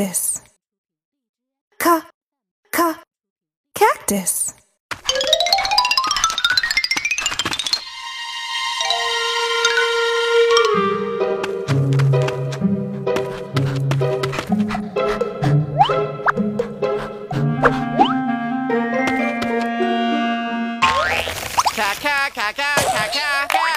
Cactus. Ca, ca, cactus. Ca, ca, ca, ca, ca, ca, ca.